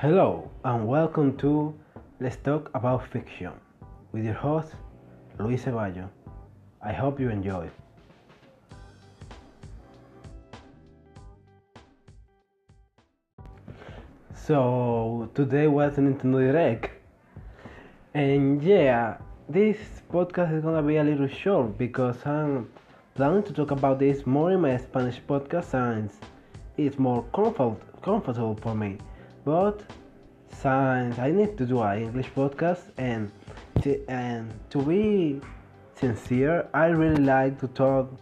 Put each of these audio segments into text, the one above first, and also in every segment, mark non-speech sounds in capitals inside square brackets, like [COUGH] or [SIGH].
Hello and welcome to Let's Talk About Fiction with your host Luis Ceballo. I hope you enjoy. So today was Nintendo Direct, and yeah, this podcast is gonna be a little short because I'm planning to talk about this more in my Spanish podcast since it's more comfort, comfortable for me. But since I need to do an English podcast and to, and to be sincere, I really like to talk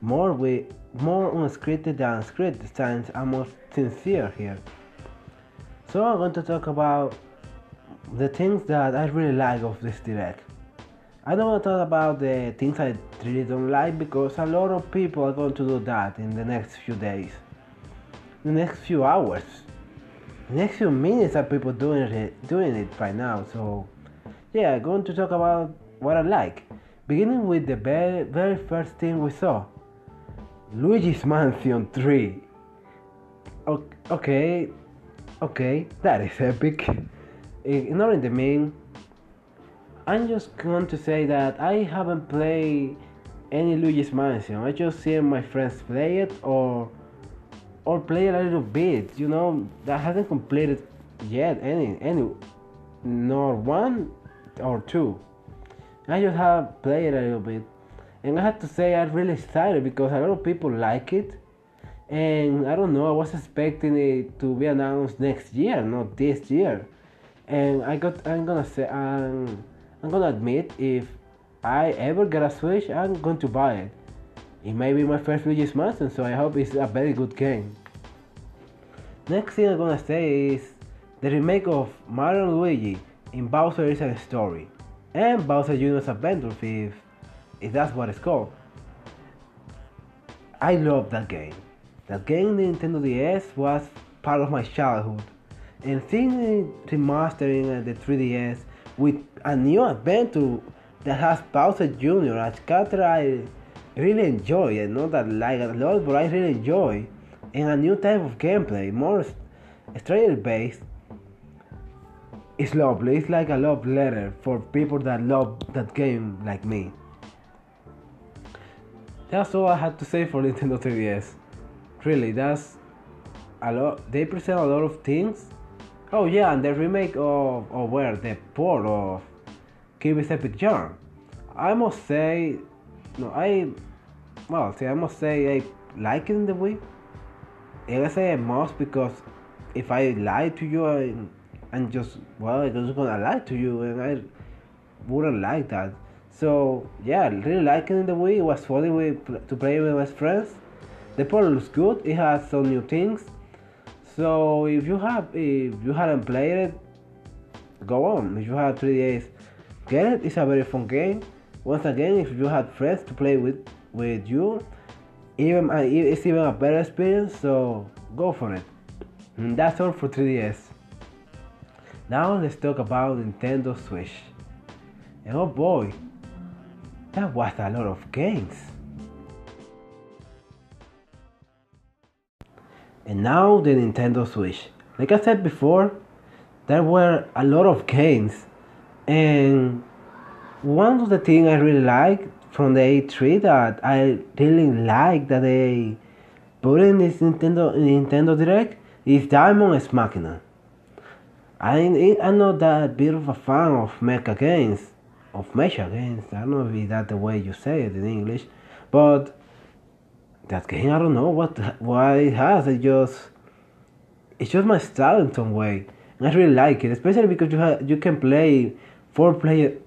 more with more unscripted than scripted since I'm more sincere here. So I'm going to talk about the things that I really like of this direct. I don't want to talk about the things I really don't like because a lot of people are going to do that in the next few days, the next few hours, next few minutes are people doing it doing it right now. So yeah, I'm going to talk about what I like. Beginning with the very, very first thing we saw. Luigi's Mansion 3. Okay, Okay, that is epic. Ignoring the meme, I'm just going to say that I haven't played any Luigi's Mansion. I just see my friends play it or or play it a little bit. You know, that hasn't completed yet any any nor one or two. I just have played it a little bit, and I have to say I'm really excited because a lot of people like it and I don't know. I was expecting it to be announced next year, not this year. And I got. I'm gonna say. I'm. I'm gonna admit if I ever get a Switch, I'm going to buy it. It may be my first Luigi's Mansion, so I hope it's a very good game. Next thing I'm gonna say is the remake of Mario and Luigi in Bowser Inside Story and Bowser Jr.'s Adventure if, if that's what it's called. I love that game. That game Nintendo DS was part of my childhood. And seeing the remastering the 3DS with a new adventure that has Bowser Jr. as character, really enjoy it. Not that like a lot, but I really enjoy. And a new type of gameplay, more strategy based. It's lovely. It's like a love letter for people that love that game like me. That's all I had to say for [LAUGHS] Nintendo 3DS really that's a lot they present a lot of things oh yeah and the remake of, of where the port of Kirby's Epic Yarn I must say no I well see I must say I like it in the way. I say I must because if I lie to you I, and just well I'm just gonna lie to you and I wouldn't like that. So yeah really like it in the Wii it was funny with, to play with my friends. The port looks good. It has some new things. So if you have if you haven't played it go on. If you have 3ds get it. It's a very fun game. Once again if you have friends to play with with you. Even uh, it's even a better experience so go for it. And that's all for 3ds now let's talk about nintendo switch. And oh boy. That was a lot of games. And now the Nintendo Switch. Like I said before, there were a lot of games, and one of the things I really like from the E3 that I really like that they put in this Nintendo Nintendo Direct is Daemon X Machina. I I'm not that bit of a fan of mecha games, of mecha games. I don't know if that's the way you say it in English, but that game I don't know what why it has. It just it's just my style in some way, and I really like it, especially because you have you can play four player.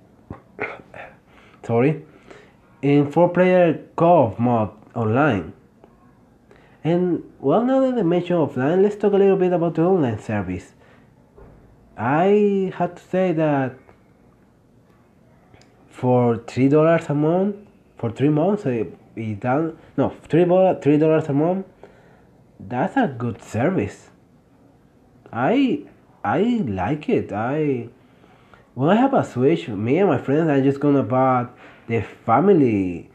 [COUGHS] sorry, in four player co-op mode online. And well, now that I mentioned offline, let's talk a little bit about the online service. I had to say that for three dollars a month, for three months, eh, be done no three three dollars a month that's a good service i i like it i when i have a switch me and my friends are just gonna buy the family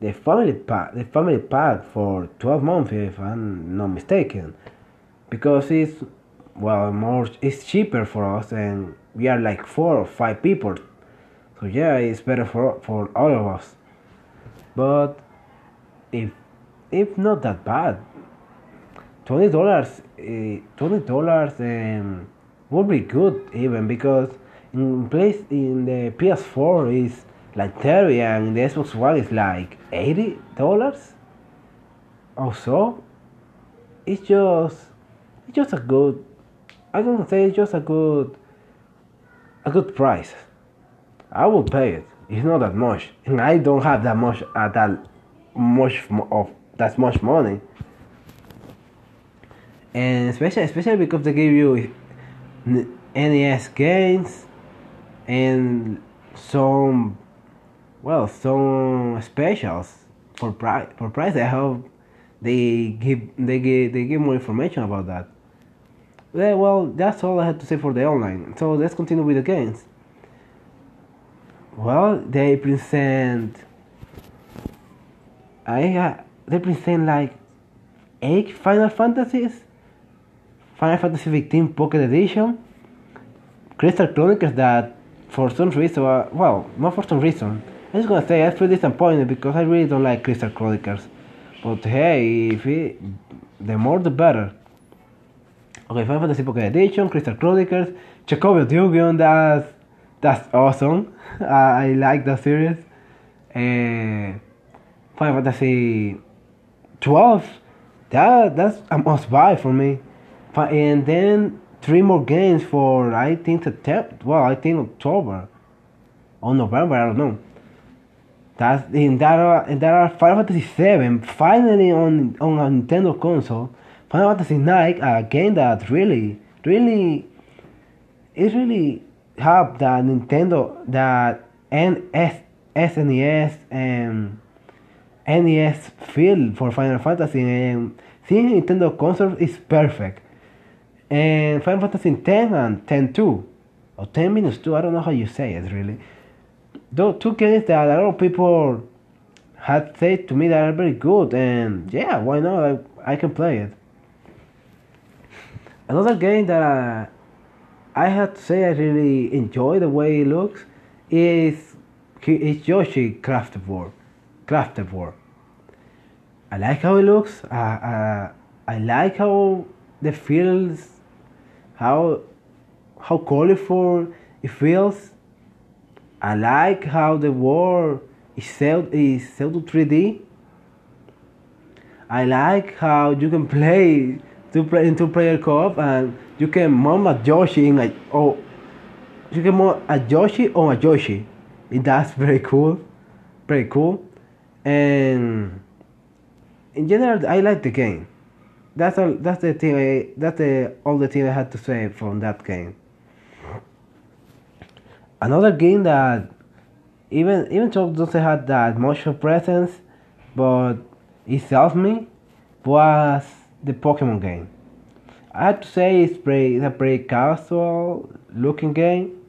the family pack the family pack for 12 months if i'm not mistaken. Because it's well more it's cheaper for us and we are like four or five people. So yeah it's better for for all of us. But if if not that bad twenty dollars uh, twenty dollars um, would be good even because in place in the PS4 is like 30 and the Xbox One is like 80 dollars? Also it's just it's just a good I'm gonna say it's just a good a good price. I will pay it. It's not that much. And I don't have that much uh, that much of that much money. And especially especially because they give you NES games and some well some specials for price for price I hope they give they give they give more information about that. Yeah, well that's all I had to say for the online. So let's continue with the games. Well, they present I uh, they present like eight Final Fantasies. Final Fantasy 15 Pocket Edition, Crystal Chronicles that for some reason, well, not for some reason, I'm just gonna say I feel disappointed because I really don't like Crystal Chronicles. But hey, if it, the more the better. Okay, Final Fantasy Pocket Edition, Crystal Chronicles, Chocobo's Yu-Gi-Oh! That's that's awesome. [LAUGHS] I, I like that series. Uh, Final Fantasy 12, that that's a must buy for me and then three more games for I think September. Well, I think October or November. I don't know. That's in that in that are Final Fantasy Seven finally on on a Nintendo console. Final Fantasy Nine, a game that really, really, it really helped that Nintendo that NS SNES and NES feel for Final Fantasy and seeing Nintendo console is perfect and Final Fantasy 10 and 10 2 or 10 minus 2 I don't know how you say it really those two games that a lot of people had said to me that are very good and yeah why not I, I can play it another game that I, I have to say I really enjoy the way it looks is is Yoshi Crafted World Crafted War. I like how it looks uh, uh, I like how the feels how how colorful it feels. I like how the world is set is set to 3D. I like how you can play to play in two player co-op and you can mom a Yoshi in a oh you can mom a Yoshi or a Yoshi. That's very cool. Very cool. And in general I like the game that's all. That's the thing. I, that's the all the thing I had to say from that game. Another game that even even though doesn't have that much of presence, but it sells me was the Pokemon game. I have to say it's pretty it's a pretty casual looking game,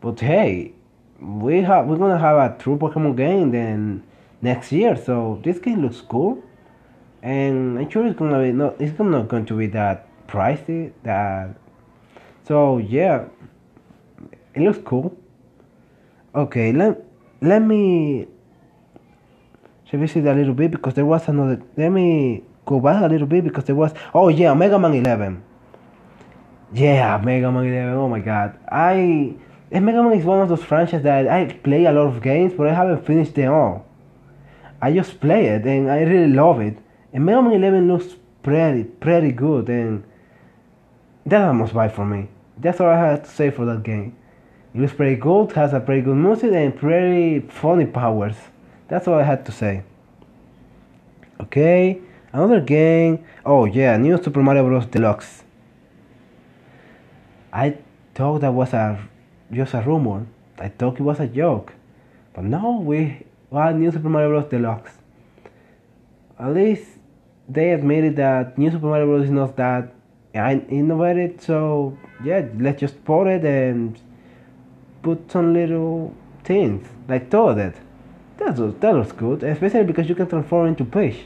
but hey, we have we're gonna have a true Pokemon game then next year. So this game looks cool and I'm sure it's gonna be not it's not going to be that pricey that so yeah it looks cool okay let let me revisit a little bit? Because there was another let me go back a little bit because there was oh yeah Mega Man 11 yeah Mega Man 11 oh my god. I eh, Mega Man is one of those franchises that I play a lot of games but I haven't finished them all. I just play it and I really love it. And Mega Man 11 looks pretty, pretty good, and that's a must buy for me. That's all I have to say for that game. It looks pretty good, has a pretty good music, and pretty funny powers. That's all I had to say. Okay, another game. Oh yeah, new Super Mario Bros. Deluxe. I thought that was a just a rumor. I thought it was a joke, but no, we got new Super Mario Bros. Deluxe. At least they admitted that New Super Mario Bros. is not that innovative, so yeah, let's just put it and put some little things like Toadette. That was, that was good, especially because you can transform into Peach.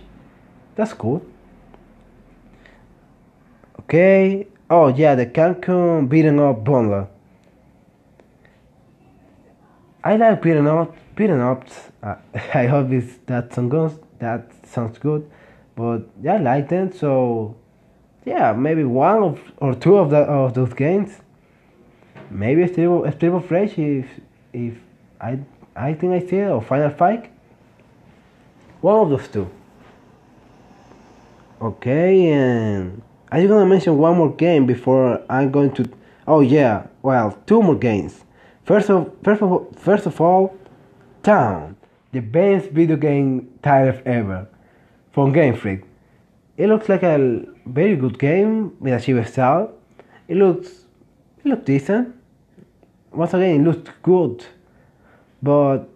That's cool. Okay, Oh yeah, the Capcom beating up bundle. I like beating up beating ups. Uh, [LAUGHS] I hope it's, that sounds good. That sounds good, but yeah, I like them. So yeah, maybe one of or two of the of those games. Maybe still still fresh if if I I think I see it or Final Fight. One of those two. Okay, and I'm gonna mention one more game before I'm going to. Oh yeah, well, two more games. First of first of all, first of all, Town, the best video game title ever, from Game Freak. It looks like a very good game with a cheap style. It looks it looks decent. Once again, it looks good, but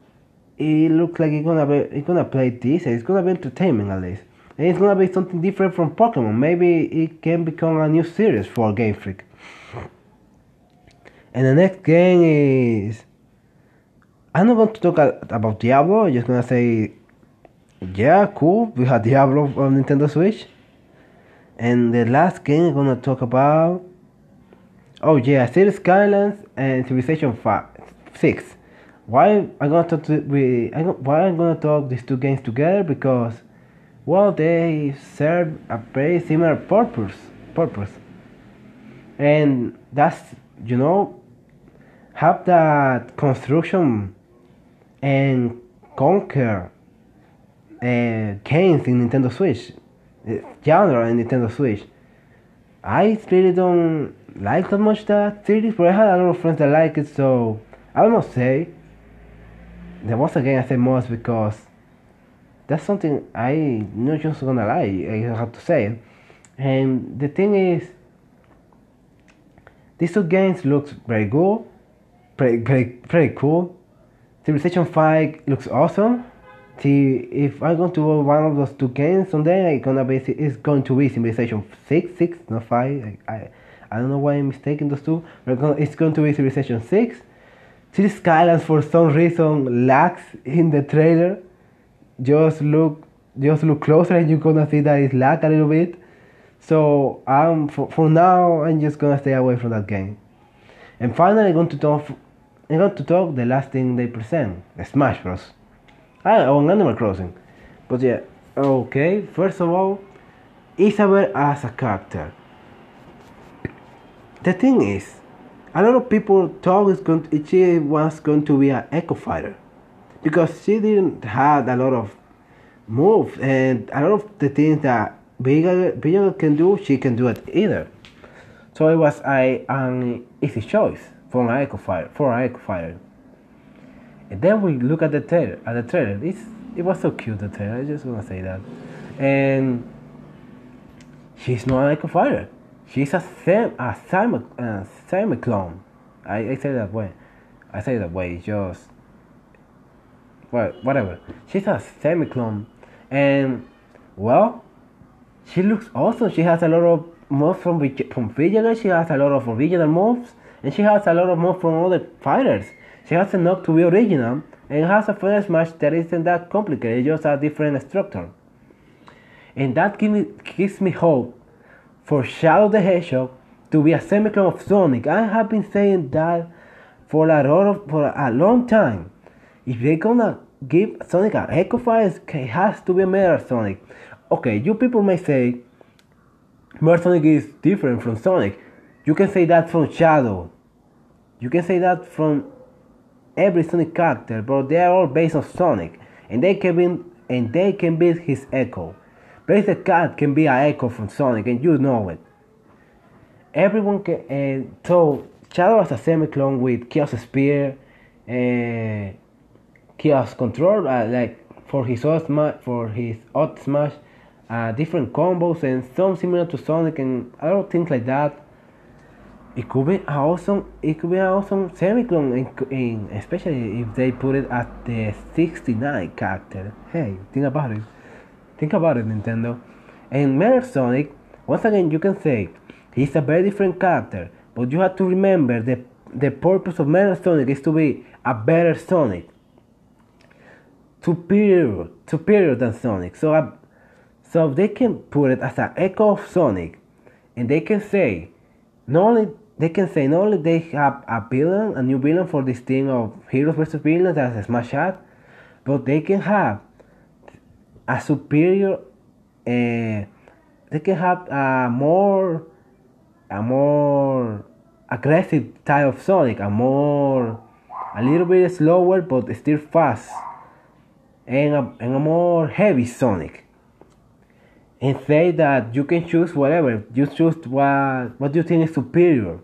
it looks like it's gonna be it's gonna play decent. It's gonna be entertainment at least. And it's gonna be something different from Pokemon. Maybe it can become a new series for Game Freak. And the next game is. I'm not going to talk about Diablo. I'm just gonna say, yeah, cool. We have Diablo on Nintendo Switch. And the last game I'm gonna talk about. Oh yeah, Cities Skylines and Civilization Five, Six. Why I'm gonna talk to we? Why I'm gonna talk these two games together? Because well, they serve a very similar purpose. Purpose, and that's you know have that construction and conquer uh, games in Nintendo Switch uh, genre in Nintendo Switch. I really don't like that much that series, but I had a lot of friends that like it, so I must say that once again I say most because that's something I not just gonna lie, I have to say. And the thing is, these two games looks very good, pretty, pretty, pretty cool. Civilization 5 looks awesome. See, if I'm going to one of those two games someday, it's gonna be it's going to be Civilization 6, 6, not 5. I, I, I don't know why I'm mistaking those two. It's going to be Civilization 6. City Skylines for some reason lacks in the trailer. Just look, just look closer, and you're gonna see that it lag a little bit. So um, for, for now, I'm just gonna stay away from that game. And finally, I'm going to talk. I'm going to talk the last thing they present, Smash Bros. Ah, on Animal Crossing. But yeah, okay. First of all, Isabelle as a character. The thing is, a lot of people thought it's going to, she was going to be an Echo Fighter because she didn't have a lot of moves and a lot of the things that Villager can do, she can do it either. So it was a, an easy choice for an Echo Fighter. For an Echo Fighter. And then we look at the trailer. At the trailer, it's, it was so cute. The trailer. I just wanna say that. And she's not an Echo Fighter. She's a sem a semi uh, semi clone. I, I say that way. I say that way. Just well, whatever. She's a semi clone, and well, she looks awesome. She has a lot of moves from from Villager. She has a lot of original moves, and she has a lot of moves from other fighters. She has enough to be original, and has a final smash that isn't that complicated. Just a different structure, and that gives me, gives me hope for Shadow the Hedgehog to be a semi-clone of Sonic. I have been saying that for a lot of, for a long time. If they're gonna give Sonic an Echo Fighter, it has to be a Metal Sonic. Okay, you people may say Metal Sonic is different from Sonic. You can say that from Shadow. You can say that from every Sonic character, but they are all based on Sonic, and they can be and they can be his echo. Blaze the Cat can be an echo from Sonic, and you know it. Everyone can. Uh, so Shadow has a semi-clone with Chaos Spear, uh, Chaos Control, uh, like for his odd smash, for his odd smash, uh, different combos and some similar to Sonic and other things like that. It could be awesome. It could be awesome semi-clone, in, in, especially if they put it at the 69 character. Hey, think about it. Think about it, Nintendo. And Metal Sonic, once again, you can say he's a very different character, but you have to remember the the purpose of Metal Sonic is to be a better Sonic, superior, superior than Sonic. So, uh, so they can put it as an echo of Sonic, and they can say not only they can say not only they have a villain, a new villain for this team of heroes versus villains as a Smash Hat, but they can have a superior. Uh, they can have a more, a more aggressive type of Sonic, a more, a little bit slower but still fast, and a, and a more heavy Sonic and say that you can choose whatever. You choose what what you think is superior,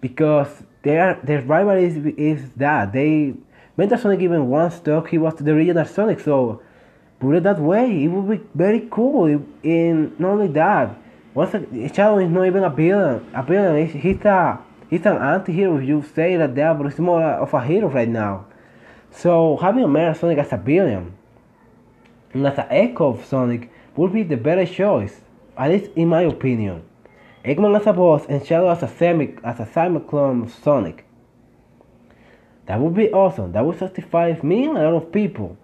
because their their rival is is that they Metal Sonic even once thought he was the original Sonic. So put it that way, it would be very cool. And not only that, once a, Shadow is not even a villain. A villain, he's a he's an anti-hero. You say that they are, but he's more of a hero right now. So having a Metal Sonic as a villain and as an echo of Sonic would be the better choice, at least in my opinion. Eggman as a boss and Shadow as a semi as a semi-clone of Sonic. That would be awesome. That would satisfy me and a lot of people.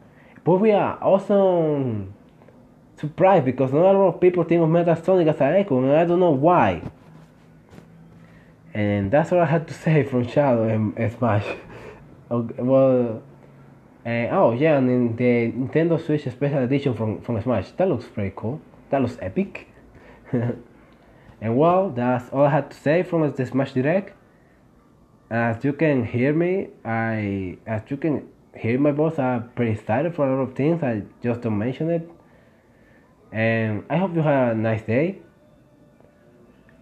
It we are awesome surprise because not a lot of people think of Metal Sonic as an echo and I don't know why. And that's all I had to [LAUGHS] say from Shadow and, and Smash. [LAUGHS] okay, well, uh, oh yeah, and the Nintendo Switch Special Edition from, from Smash. That looks pretty cool. That looks epic. [LAUGHS] and well, that's all I had to say from the Smash Direct. As you can hear me, I as you can hear my voice, I'm pretty excited for a lot of things. I just don't mention it. And I hope you have a nice day.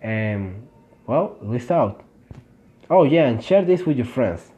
And well, peace out. Oh yeah, and share this with your friends.